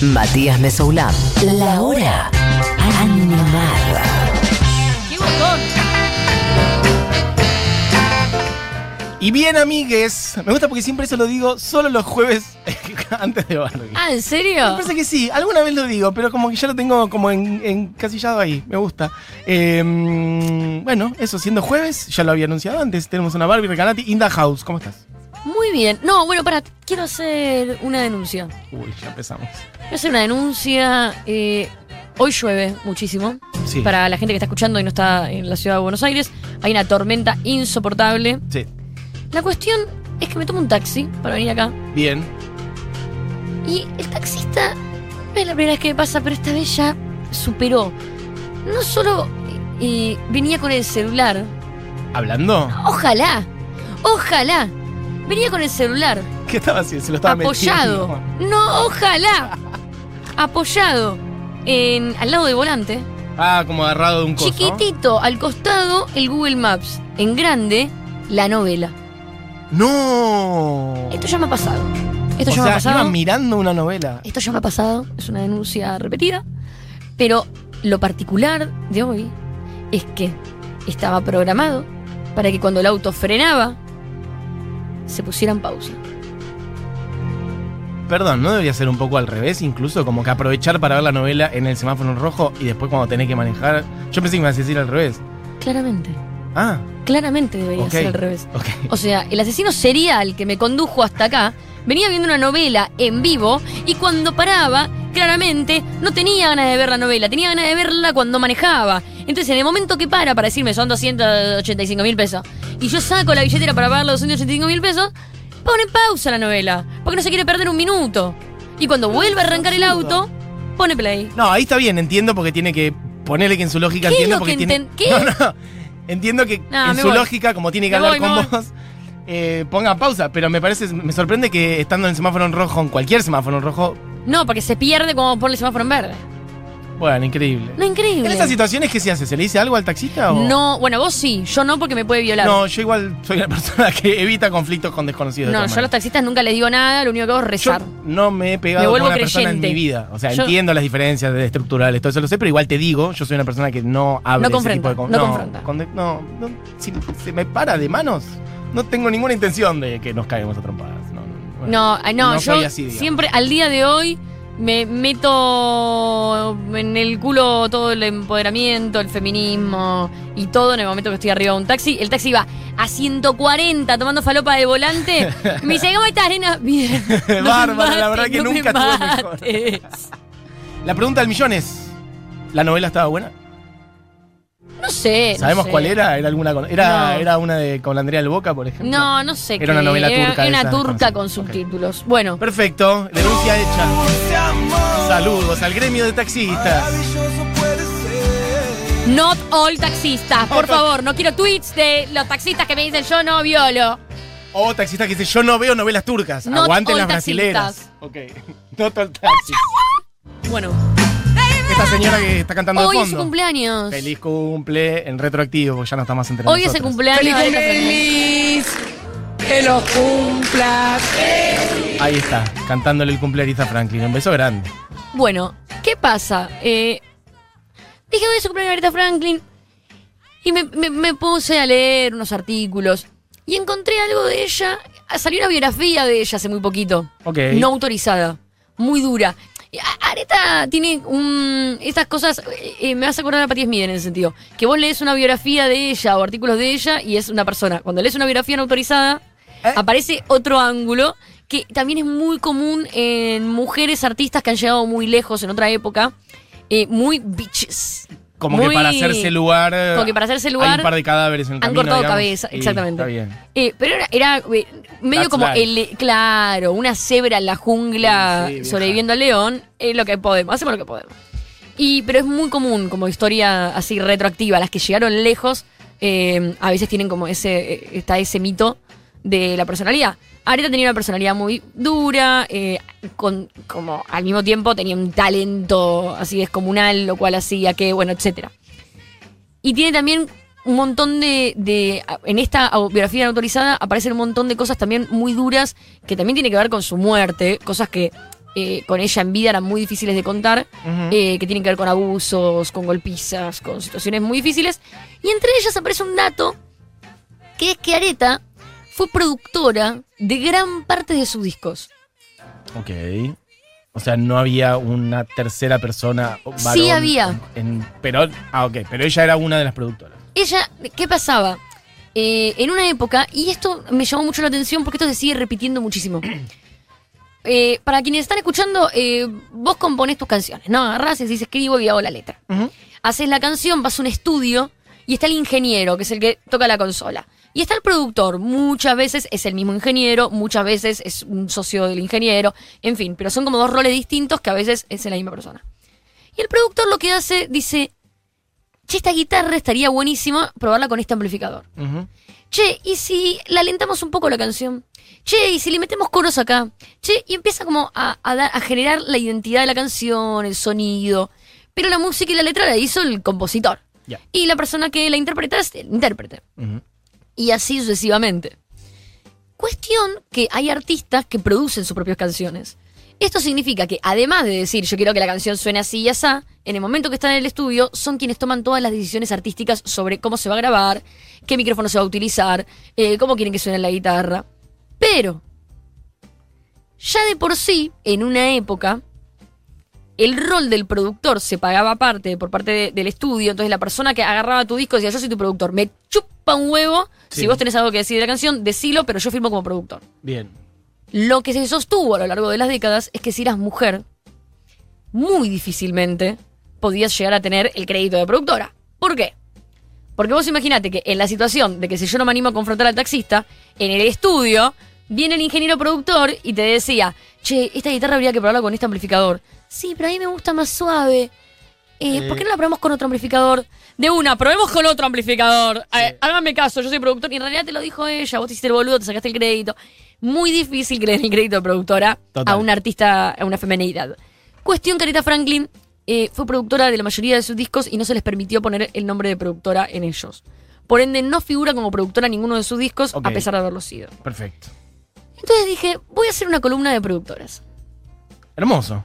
Matías Mesoulán. La hora animada. ¡Qué botón! Y bien, amigues, me gusta porque siempre eso lo digo solo los jueves antes de Barbie. Ah, ¿en Me serio? parece que sí, alguna vez lo digo, pero como que ya lo tengo como en, encasillado ahí, me gusta. Eh, mm, bueno, eso, siendo jueves, ya lo había anunciado antes, tenemos una Barbie Recanati in the house. ¿Cómo estás? Muy bien. No, bueno, para, quiero hacer una denuncia. Uy, ya empezamos. Quiero hacer una denuncia. eh, hoy llueve muchísimo. Sí. Para la gente que está escuchando y no está en la ciudad de Buenos Aires, hay una tormenta insoportable. Sí, La cuestión es que me tomo un taxi para venir acá. bien. Y el taxista, no es la primera vez que me pasa, pero esta vez ya superó. No solo eh, venía con el celular, ¿Hablando? ojalá, ojalá, venía con el celular ¿Qué estaba haciendo? Se lo estaba apoyado. metiendo. No, ojalá, apoyado en, al lado del volante, Ah, como agarrado de un coso. chiquitito, al costado el Google Maps, en grande la novela. ¡No! Esto ya me ha pasado. Esto o ya me sea, ha pasado. mirando una novela. Esto ya me ha pasado, es una denuncia repetida, pero lo particular de hoy es que estaba programado para que cuando el auto frenaba se pusiera en pausa. Perdón, ¿no debería ser un poco al revés? Incluso como que aprovechar para ver la novela en el semáforo en rojo y después cuando tenés que manejar. Yo pensé que me ibas a decir al revés. Claramente, Ah, claramente debería ser al revés. ok. O sea, el asesino serial que me condujo hasta acá venía viendo una novela en vivo y cuando paraba, claramente no tenía ganas de ver la novela, tenía ganas de verla cuando manejaba. Entonces, en el momento que para para decirme son 285 mil pesos y yo saco la billetera para pagar los 285 mil pesos, pone pausa la novela porque no se quiere perder un minuto. Y cuando vuelve a arrancar el auto, pone play. No, ahí está bien, entiendo porque tiene que ponerle que en su lógica ¿Qué es entiendo lo porque que tiene. enten- qué? No, no. Entiendo que No, en su voy. lógica, como tiene que Me hablar voy, con vos, eh, ponga pausa. Pero me parece, me sorprende que estando en semáforo en rojo, en cualquier semáforo en rojo, No, porque se pierde como pone el semáforo en verde. Bueno, increíble. No, increíble. En estas situaciones, ¿qué se hace? ¿Se le dice algo al taxista o.? No, bueno, vos sí, yo no porque me puede violar. No, yo igual soy una persona que evita conflictos con desconocidos. de No, yo a los taxistas nunca les digo nada, lo único que hago es Yo rezar. no me he pegado Me con una persona en mi vida. O sea, Yo- entiendo las diferencias de estructurales, todo eso lo sé, pero igual te digo, yo soy una persona que no abre No ese tipo de con- no confronta. no, no, si se me para de manos, no tengo ninguna intención de que nos caigamos a trompadas. No, no, bueno, No, no, no yo así, siempre, al día de hoy, me meto en el culo todo el empoderamiento, el feminismo y todo en el momento que estoy arriba de un taxi. El taxi va a 140 tomando falopa de volante. me dice, ¿cómo estás, nena? Bien. No Bárbaro, la verdad que no nunca estuve mejor. La pregunta del millón es: ¿la novela estaba buena? No sé. no ¿Sabemos sé. cuál era? ¿Era alguna con, era, No. era una de con Andrea del Boca, por ejemplo? No, no sé. Era una novela turca Era una turca con subtítulos. Bueno, Perfecto, denuncia hecha. Saludos al gremio de taxistas. Not all taxistas, por favor, no quiero tweets de los taxistas que me dicen yo no violo. O taxista que dice, yo no veo novelas turcas. Not Aguanten all las brasileras. Ok. No todo el taxi. Bueno, Esta señora que está cantando hoy de es su fondo. cumpleaños. Feliz cumple en retroactivo, porque ya no está más entre Hoy es el nosotros. cumpleaños de Aretha Franklin. feliz, que lo cumplas. Ahí está, cantándole el cumple a Franklin. Un beso grande. Bueno, ¿qué pasa? Eh, dije hoy es su cumpleaños de Aretha Franklin y me, me- me puse a leer unos artículos y encontré algo de ella. Salió una biografía de ella hace muy poquito. Ok. No autorizada. Muy dura. Areta tiene un, estas cosas, eh, eh, me vas a acordar a Patti Smith en ese sentido, que vos lees una biografía de ella o artículos de ella y es una persona. Cuando lees una biografía no autorizada, ¿Eh? aparece otro ángulo que también es muy común en mujeres artistas que han llegado muy lejos en otra época, eh, muy bitches. Como Muy- que para hacerse lugar. eh, Como que para hacerse Hay lugar un par de cadáveres en el han camino, cortado digamos, cabeza, exactamente. Está bien. Eh, pero era, era, eh, medio That's como life. el, claro, una cebra en la jungla Sí, sí, vieja. sobreviviendo al león, es lo que podemos, hacemos lo que podemos. Y, pero es muy común como historia así retroactiva, las que llegaron lejos, eh, a veces tienen como ese, eh, está ese mito de la personalidad. Areta tenía una personalidad muy dura, eh, con, como al mismo tiempo tenía un talento así descomunal, lo cual hacía que, bueno, etcétera. Y tiene también un montón de, de- En esta biografía autorizada aparecen un montón de cosas también muy duras que también tiene que ver con su muerte, cosas que eh, con ella en vida eran muy difíciles de contar, eh, que tienen que ver con abusos, con golpizas, con situaciones muy difíciles. Y entre ellas aparece un dato, que es que Areta fue productora de gran parte de sus discos. Ok. O sea, no había una tercera persona. o Sí varón había. en- pero, ah, ok. Pero ella era una de las productoras. Ella, ¿qué pasaba? Eh, en una época, y esto me llamó mucho la atención porque esto se sigue repitiendo muchísimo. Eh, para quienes están escuchando, eh, vos componés tus canciones, ¿no? Agarrás y decís, escribo y hago la letra. Haces la canción, vas a un estudio y está el ingeniero, que es el que toca la consola. Y está el productor, muchas veces es el mismo ingeniero, muchas veces es un socio del ingeniero, en fin, pero son como dos roles distintos que a veces es la misma persona. Y el productor lo que hace, dice, che, esta guitarra estaría buenísima probarla con este amplificador. Che, ¿y si la alentamos un poco la canción? Che, ¿y si le metemos coros acá? Che, y empieza como a, a dar- a generar la identidad de la canción, el sonido. Pero la música y la letra la hizo el compositor. Y la persona que la interpreta es el intérprete. Y así sucesivamente. Cuestión que hay artistas que producen sus propias canciones. Esto significa que además de decir yo quiero que la canción suene así y así, en el momento que están en el estudio son quienes toman todas las decisiones artísticas sobre cómo se va a grabar, qué micrófono se va a utilizar, eh, cómo quieren que suene la guitarra. Pero, ya de por sí, en una época, el rol del productor se pagaba aparte por parte de- del estudio. Entonces la persona que agarraba tu disco decía, yo soy tu productor, me chupa un huevo. Sí. Si vos tenés algo que decir de la canción, decilo, pero yo firmo como productor. Bien. Lo que se sostuvo a lo largo de las décadas es que si eras mujer, muy difícilmente podías llegar a tener el crédito de productora. ¿Por qué? Porque vos imaginate que en la situación de que si yo no me animo a confrontar al taxista, en el estudio viene el ingeniero productor y te decía, che, esta guitarra habría que probarla con este amplificador. Sí, pero a mí me gusta más suave. Eh, ¿Por qué no la probamos con otro amplificador? De una, probemos con otro amplificador. Eh, háganme caso, yo soy productor y en realidad te lo dijo ella, vos te hiciste el boludo, te sacaste el crédito. Muy difícil creer el crédito de productora Total. a una artista, a una femenidad. Cuestión que Aretha Franklin eh, fue productora de la mayoría de sus discos y no se les permitió poner el nombre de productora en ellos. Por ende, no figura como productora en ninguno de sus discos, a pesar de haberlo sido. Perfecto. Entonces dije, voy a hacer una columna de productoras. Hermoso.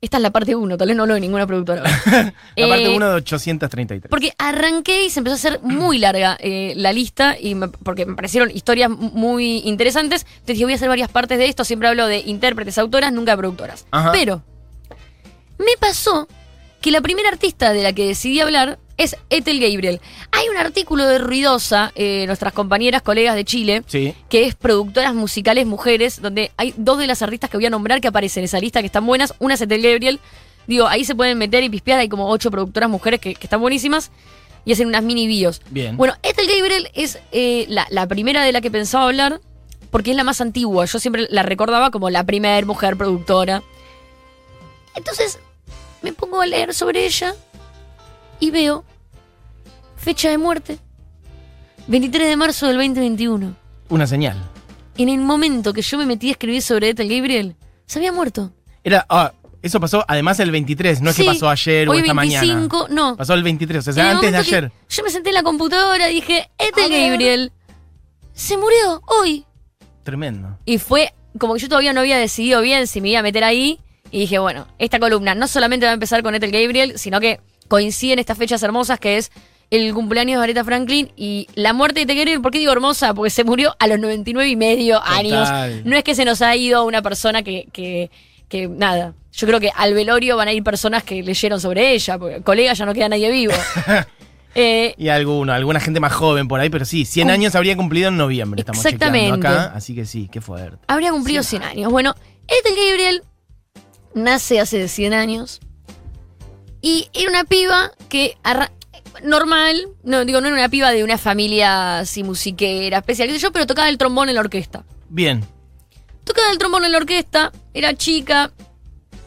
Esta es la parte 1, tal vez no lo de ninguna productora. La parte Eh, 1 de 833. Porque arranqué y se empezó a hacer muy larga eh, la lista, y me- porque me parecieron historias muy interesantes. Entonces dije, voy a hacer varias partes de esto. Siempre hablo de intérpretes, autoras, nunca de productoras. Ajá. Pero me pasó que la primera artista de la que decidí hablar es Ethel Gabriel. Hay un artículo de Ruidosa, eh, nuestras compañeras, colegas de Chile, Sí. que es productoras musicales mujeres, donde hay dos de las artistas que voy a nombrar que aparecen en esa lista que están buenas. Una es Ethel Gabriel. Digo, ahí se pueden meter y pispear, hay como ocho productoras mujeres que, que están buenísimas y hacen unas mini bios. Bien. Bueno, Ethel Gabriel es eh, la, la primera de la que pensaba hablar porque es la más antigua. Yo siempre la recordaba como la primera mujer productora. Entonces me pongo a leer sobre ella y veo fecha de muerte, 23 de marzo del 2021. Una señal. En el momento que yo me metí a escribir sobre Ethel Gabriel, se había muerto. Era, ah, eso pasó además el 23, no es Sí, que pasó ayer o esta 25, mañana. no. Pasó el 23, o sea, antes de ayer. Yo me senté en la computadora y dije, Ethel. Gabriel se murió hoy. Tremendo. Y fue como que yo todavía no había decidido bien si me iba a meter ahí. Y dije, bueno, esta columna no solamente va a empezar con Ethel Gabriel, sino que coinciden estas fechas hermosas que es el cumpleaños de Aretha Franklin y la muerte de Ethel Gabriel. ¿Por qué digo hermosa? Porque se murió a los 99 y medio años. No es que se nos ha ido una persona que, que, que, nada. Yo creo que al velorio van a ir personas que leyeron sobre ella, porque colega ya no queda nadie vivo. Eh, Y alguno, alguna gente más joven por ahí, pero sí, 100 Cum- años habría cumplido en noviembre, estamos Exactamente. acá, así que sí, qué fuerte. habría cumplido 100 años. Bueno, Ethel Gabriel nace hace 100 años y era una piba que normal, no digo, no era una piba de una familia así musiquera, especial, qué sé yo, pero tocaba el trombón en la orquesta. Bien, Tocaba el trombón en la orquesta, era chica,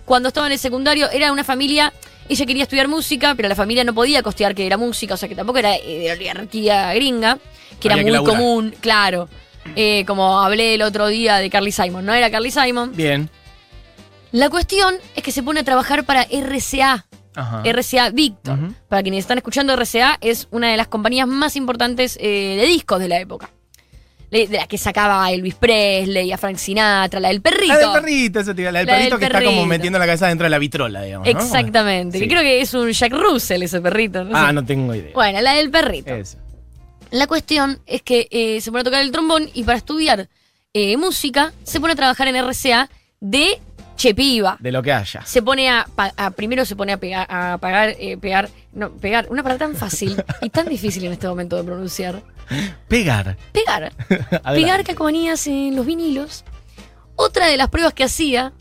cuando estaba en el secundario era una familia, ella quería estudiar música, pero la familia no podía costear que era música, o sea que tampoco era eh, de oligarquía gringa, que era Había muy común, claro. Eh, como hablé el otro día de Carly Simon, ¿no? Era Carly Simon. bien. La cuestión es que se pone a trabajar para RCA. Ajá. RCA Victor. Para quienes están escuchando, RCA es una de las compañías más importantes eh, de discos de la época. de la que sacaba a Elvis Presley, a Frank Sinatra, la del perrito. La del perrito, eso te iba- la del La del perrito que está como metiendo la cabeza dentro de la vitrola, digamos. ¿no? Exactamente. Sí. Que creo que es un Jack Russell ese perrito. no Ah, sé. no tengo idea. Bueno, la del perrito. Eso. La cuestión es que eh, se pone a tocar el trombón y para estudiar eh, música se pone a trabajar en RCA de Chepiva. De lo que haya. Se pone a, primero se pone a pegar, a pagar, eh, pegar, no, pegar, una palabra tan fácil y tan difícil en este momento de pronunciar. Pegar. Pegar. pegar calcomanías en los vinilos. Otra de las pruebas que hacía,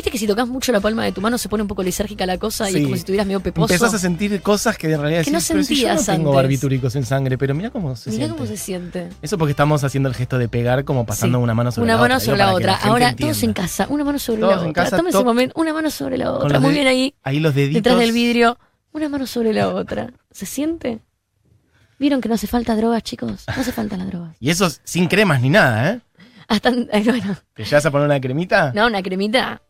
viste que si tocas mucho la palma de tu mano se pone un poco lisérgica la cosa y es como si estuvieras medio peposo. Empezás a sentir cosas que en realidad Que no decís, pero si yo no sentías tengo antes. barbitúricos en sangre, pero mira cómo se Mirá siente. cómo se siente. Eso porque estamos haciendo el gesto de pegar como pasando Sí. una mano sobre una la mano otra. sobre la otra. Ahora, entienda. todos en casa, una mano sobre Todos la en otra. casa, Toma ese momento, una mano sobre la otra. Muy bien ahí, Ahí los deditos. detrás del vidrio. Una mano sobre la otra. ¿Se siente? ¿Vieron que no hace falta drogas, chicos? No hace falta las drogas. Y eso sin cremas ni nada, ¿eh? Hasta, eh, bueno, ¿Te llevas a poner una cremita? no, una cremita.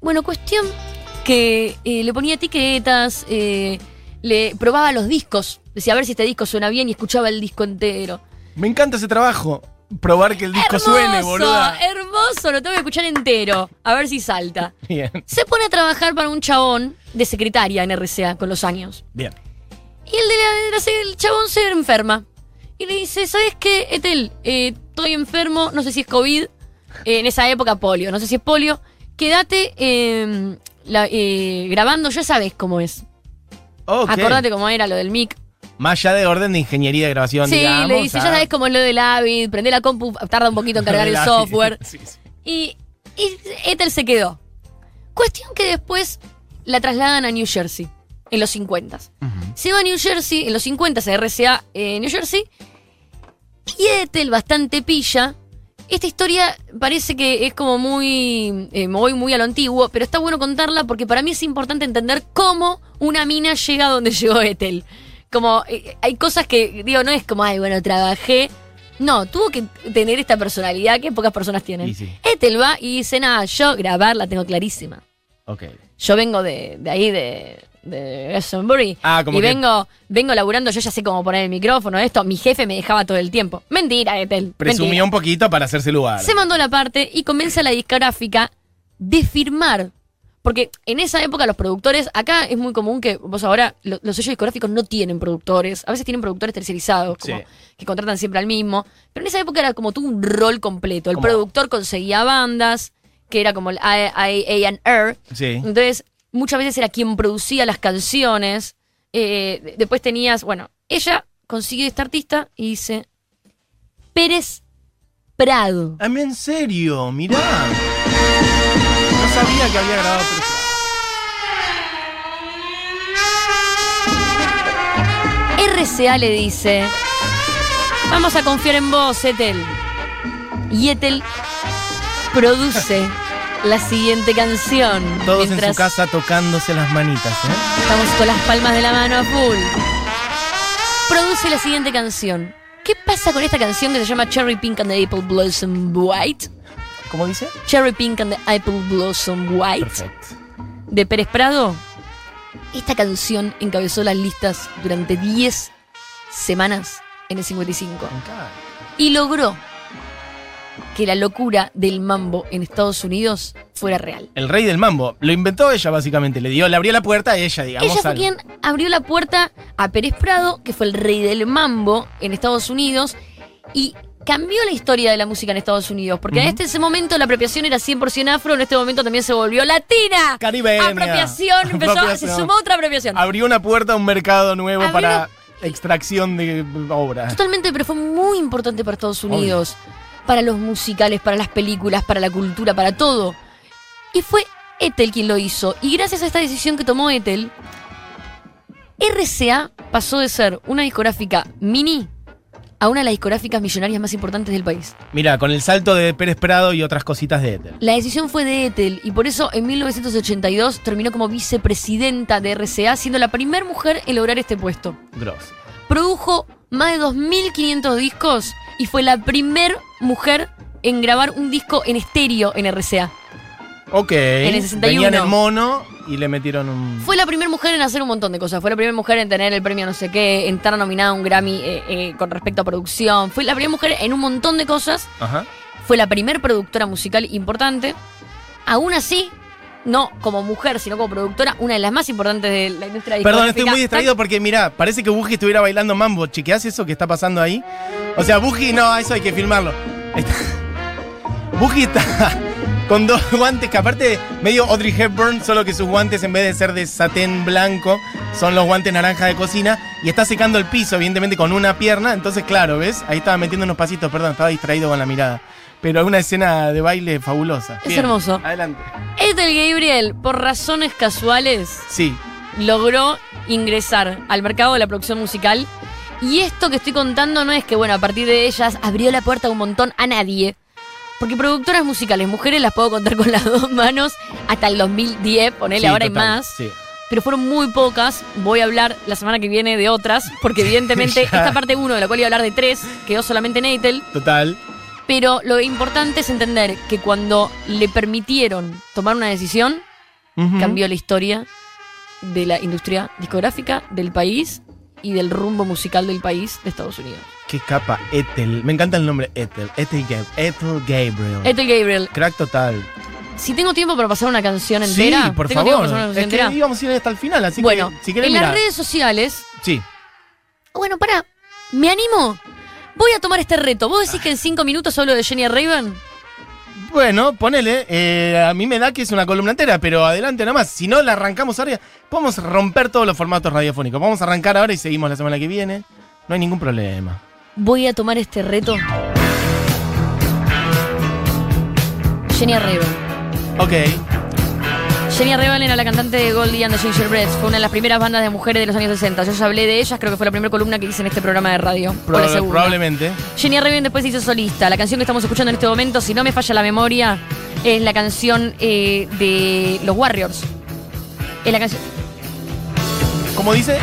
Bueno, cuestión que eh, le ponía etiquetas, eh, le probaba los discos. Decía, a ver si este disco suena bien y escuchaba el disco entero. Me encanta ese trabajo. Probar que el disco hermoso, suene, boluda. hermoso, lo tengo que escuchar entero. A ver si salta. Bien, Se pone a trabajar para un chabón de secretaria en RCA con los años. bien. Y el, de la, el chabón se enferma. Y le dice, ¿sabes qué, Etel? Eh, estoy enfermo, no sé si es COVID. en esa época polio, no sé si es polio. Quédate eh, la- eh, grabando, ya sabes cómo es. Ok. Acordate cómo era lo del mic. Más allá de orden de ingeniería de grabación, Sí, digamos. le dice, ah. ya sabes cómo es lo del Avid, prende la compu, tarda un poquito en cargar el Ah, software. Y, y Ethel se quedó. Cuestión que después la trasladan a New Jersey, en los 50. Ujú. Se va a New Jersey, en los 50 a RCA en New Jersey. Y Ethel, bastante pilla. Esta historia parece que es como muy. eh, me voy muy a lo antiguo, pero está bueno contarla porque para mí es importante entender cómo una mina llega a donde llegó Ethel. Como eh, hay cosas que, digo, no es como, ay, bueno, trabajé. No, tuvo que tener esta personalidad que pocas personas tienen. Y sí. Ethel va y dice, nada, yo grabar la tengo clarísima. Ok. Yo vengo de, de ahí, de, de Glastonbury. Ah, como y que- vengo, vengo laburando, yo ya sé cómo poner el micrófono, esto. Mi jefe me dejaba todo el tiempo. Mentira, Ethel. Presumió mentira. un poquito para hacerse lugar. Se mandó la parte y convence a la discográfica de firmar. Porque en esa época los productores, acá es muy común que vos ahora, lo- los sellos discográficos no tienen productores, a veces tienen productores tercerizados, como Sí. que contratan siempre al mismo, pero en esa época era como todo un rol completo. El productor conseguía bandas, que era como el A&R, Sí. entonces, muchas veces era quien producía las canciones. Eh, de- después tenías, bueno, ella consigue esta artista y dice Pérez Prado. A mí en serio, mirá. No sabía que había grabado. pero- RCA le dice, vamos a confiar en vos, Ethel. Y Ethel produce la siguiente canción. Todos en su casa tocándose las manitas, ¿eh? Estamos con las palmas de la mano a full. Produce la siguiente canción. ¿Qué pasa con esta canción que se llama Cherry Pink and the Apple Blossom White? ¿Cómo dice? Cherry Pink and the Apple Blossom White Perfecto. de Pérez Prado. Esta canción encabezó las listas durante 10 semanas en el 55 Me encanta. y logró que la locura del mambo en Estados Unidos fuera real. El rey del mambo. Lo inventó ella, básicamente. Le dio, le abrió la puerta a ella, digamos. Ella fue al- quien abrió la puerta a Pérez Prado, que fue el rey del mambo en Estados Unidos, y cambió la historia de la música en Estados Unidos, porque en este ese momento la apropiación era 100% afro, en este momento también se volvió latina. Caribeña. Apropiación, empezó, Apropiación. se sumó otra apropiación. Abrió una puerta a un mercado nuevo Abrió- para extracción de obras. Totalmente, pero fue muy importante para Estados Unidos, para los musicales, para las películas, para la cultura, para todo. Y fue Ethel quien lo hizo. Y gracias a esta decisión que tomó Ethel, RCA pasó de ser una discográfica mini a una de las discográficas millonarias más importantes del país. Mira, con el salto de Pérez Prado y otras cositas de Ethel. La decisión fue de Ethel y por eso en 1982 terminó como vicepresidenta de RCA, siendo la primera mujer en lograr este puesto. Gross. produjo más de 2.500 discos y fue la primer mujer en grabar un disco en estéreo en RCA. Ok. En el 61. Venían el mono y le metieron un. Fue la primera mujer en hacer un montón de cosas. Fue la primera mujer en tener el premio no sé qué, en estar nominada a un Grammy eh, eh, con respecto a producción. Fue la primera mujer en un montón de cosas. Ajá. Fue la primera productora musical importante. Aún así, no como mujer, sino como productora, una de las más importantes de la industria Perdón, estoy muy distraído porque mirá, parece que Buji estuviera bailando mambo. ¿Chequeás eso que está pasando ahí? O sea, Buji, no, eso hay que filmarlo. Buji está con dos guantes que aparte medio Audrey Hepburn, solo que sus guantes en vez de ser de satén blanco, son los guantes naranja de cocina y está secando el piso, evidentemente con una pierna. Entonces, claro, ¿ves? Ahí estaba metiendo unos pasitos, perdón, estaba distraído con la mirada. Pero es una escena de baile fabulosa. Es hermoso. Adelante. Ethel Gabriel, por razones casuales, Sí. logró ingresar al mercado de la producción musical. Y esto que estoy contando no es que, bueno, a partir de ellas abrió la puerta un montón a nadie. Porque productoras musicales, mujeres las puedo contar con las dos manos hasta el 2010, ponele Sí, ahora hay total, más. Sí. Pero fueron muy pocas. Voy a hablar la semana que viene de otras, porque evidentemente esta parte 1, de la cual iba a hablar de tres, quedó solamente en Ethel. Total. Pero lo importante es entender que cuando le permitieron tomar una decisión, cambió la historia de la industria discográfica del país y del rumbo musical del país de Estados Unidos. Qué capa, Ethel. Me encanta el nombre Ethel. Ethel, Ethel Gabriel. Ethel Gabriel, Crack total. si tengo tiempo para pasar una canción Sí, entera, por ¿tengo tiempo favor. para Es canción que entera? íbamos a ir hasta el final, así Bueno, que si querés en las redes sociales, Sí. bueno, para, me animo. Voy a tomar este reto. ¿Vos decís que en cinco minutos hablo de Jenny Raven? Bueno, ponele. eh, a mí me da que es una columna entera, pero adelante nomás. Si no la arrancamos ahora, podemos romper todos los formatos radiofónicos. Vamos a arrancar ahora y seguimos la semana que viene. No hay ningún problema. Voy a tomar este reto. Jenny Raven. Ok. Jenny Raven era la cantante de Goldie and the Gingerbreads. Fue una de las primeras bandas de mujeres de los años 60. Yo ya hablé de ellas, creo que fue la primera columna que hice en este programa de radio. o la Proba- segunda. probablemente. Jenny Raven después se hizo solista. La canción que estamos escuchando en este momento, si no me falla la memoria, es la canción eh, de los Warriors. Es la canción. Como dice,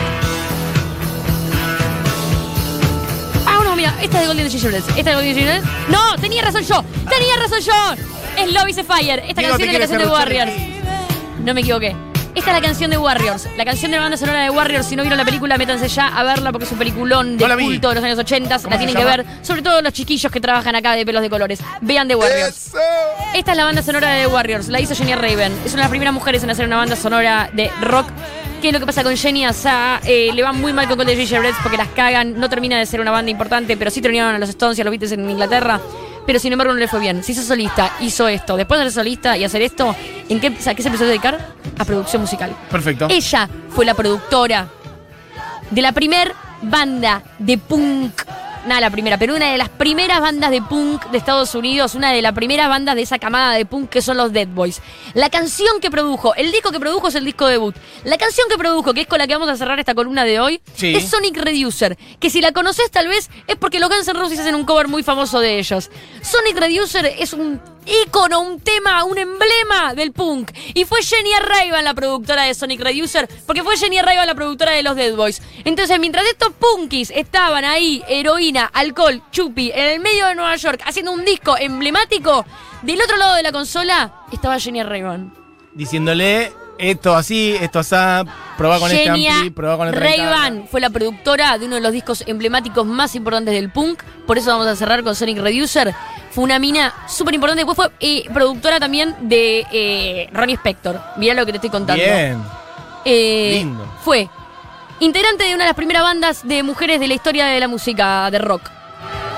Ah, no, mira, esta es de Golden Gingerbreads. Esta es de Golden Gingerbreads. No, tenía razón yo. Tenía razón yo. Es Love is a Fire. Esta canción es la canción de. Warriors. No me equivoqué. Esta es la canción de Warriors. La canción de la banda sonora de Warriors. Si no vieron la película, métanse ya a verla porque es un peliculón de No la vi. culto de los años 80. ¿Cómo La tienen que llama? ver. Sobre todo los chiquillos que trabajan acá de pelos de colores. Vean The Warriors. Esta es la banda sonora de The Warriors, la hizo Jenny Raven. Es una de las primeras mujeres en hacer una banda sonora de rock. ¿Qué es lo que pasa con Jenny? Asa, eh, le va muy mal con Golden Gingerbreads porque las cagan. No termina de ser una banda importante, pero sí terminaron a los Stones y a los Beatles en Inglaterra. Pero sin embargo no le fue bien. Se hizo solista, hizo esto. Después de ser solista y hacer esto, ¿en qué, a qué se empezó a dedicar? A producción musical. perfecto. Ella fue la productora de la primer banda de punk. Nada, la primera, pero una de las primeras bandas de punk de Estados Unidos, una de las primeras bandas de esa camada de punk que son los Dead Boys. La canción que produjo, el disco que produjo es el disco debut. La canción que produjo, que es con la que vamos a cerrar esta columna de hoy, Sí. es Sonic Reducer. Que si la conoces tal vez es porque los Guns N' Roses hacen un cover muy famoso de ellos. Sonic Reducer es un ícono, un tema, un emblema del punk. Y fue Jenny Arraivan la productora de Sonic Reducer, porque fue Jenny Arraivan la productora de los Dead Boys. Entonces, mientras estos punkis estaban ahí, heroína, alcohol, chupi, en el medio de Nueva York, haciendo un disco emblemático, del otro lado de la consola estaba Jenny Arraivan. Diciéndole esto así, esto así, probá con este ampli, probá con esta Ray-Ban fue la productora de uno de los discos emblemáticos más importantes del punk. Por eso vamos a cerrar con Sonic Reducer. Fue una mina súper importante. Después fue eh, productora también de eh, Ronnie Spector. Mirá lo que te estoy contando. Bien. Eh, Lindo. Fue integrante de una de las primeras bandas de mujeres de la historia de la música de rock.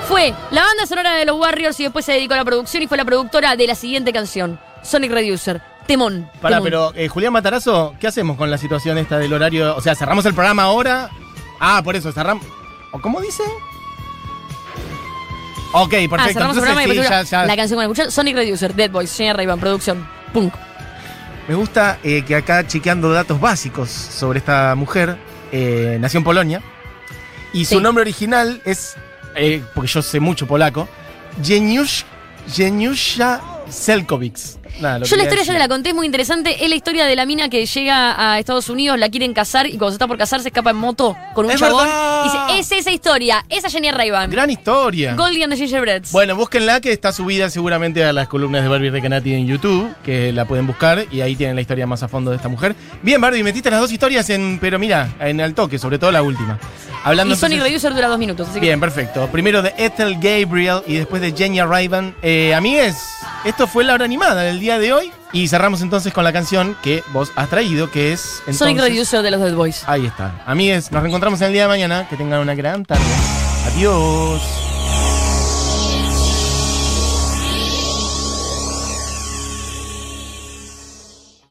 Fue la banda sonora de los Warriors y después se dedicó a la producción y fue la productora de la siguiente canción, Sonic Reducer. Temón. Pará, temón. pero eh, Julián Matarazo, ¿qué hacemos con la situación esta del horario? O sea, cerramos el programa ahora. Ah, por eso, cerramos. ¿O cómo dice? Ok, perfecto. Ah, cerramos el Entonces, programa y sí, ya, ya. la canción con escuchar Sonic Reducer, Dead Boys, Jenny Ray producción, punk. Me gusta eh, que acá chequeando datos básicos sobre esta mujer, eh, nació en Polonia. Y su Sí. nombre original es, porque yo sé mucho polaco, Jeniusza Selkovics. Nada, Yo la historia ya decir. te la conté, es muy interesante. Es la historia de la mina que llega a Estados Unidos, la quieren casar y cuando se está por casar se escapa en moto con un ¡Es chabón. verdad! Y dice, es esa historia, esa Jenny Rayban. Gran historia. Goldie and the Gingerbreads. Bueno, búsquenla que está subida seguramente a las columnas de Barbie Recanati en YouTube, que la pueden buscar y ahí tienen la historia más a fondo de esta mujer. Bien, Barbie, metiste las dos historias en, pero mira, en el toque, sobre todo la última. Hablando y Sonic entonces- Reducer dura dos minutos. Así que Bien, perfecto. Primero de Ethel Gabriel y después de Jenny Rayban. Eh, amigues, esto fue la hora animada del día de hoy. Y cerramos entonces con la canción que vos has traído, que es. Entonces, Sonic Reducer de los Dead Boys. Ahí está. Amigues, nos reencontramos en el día de mañana. Que tengan una gran tarde. Adiós.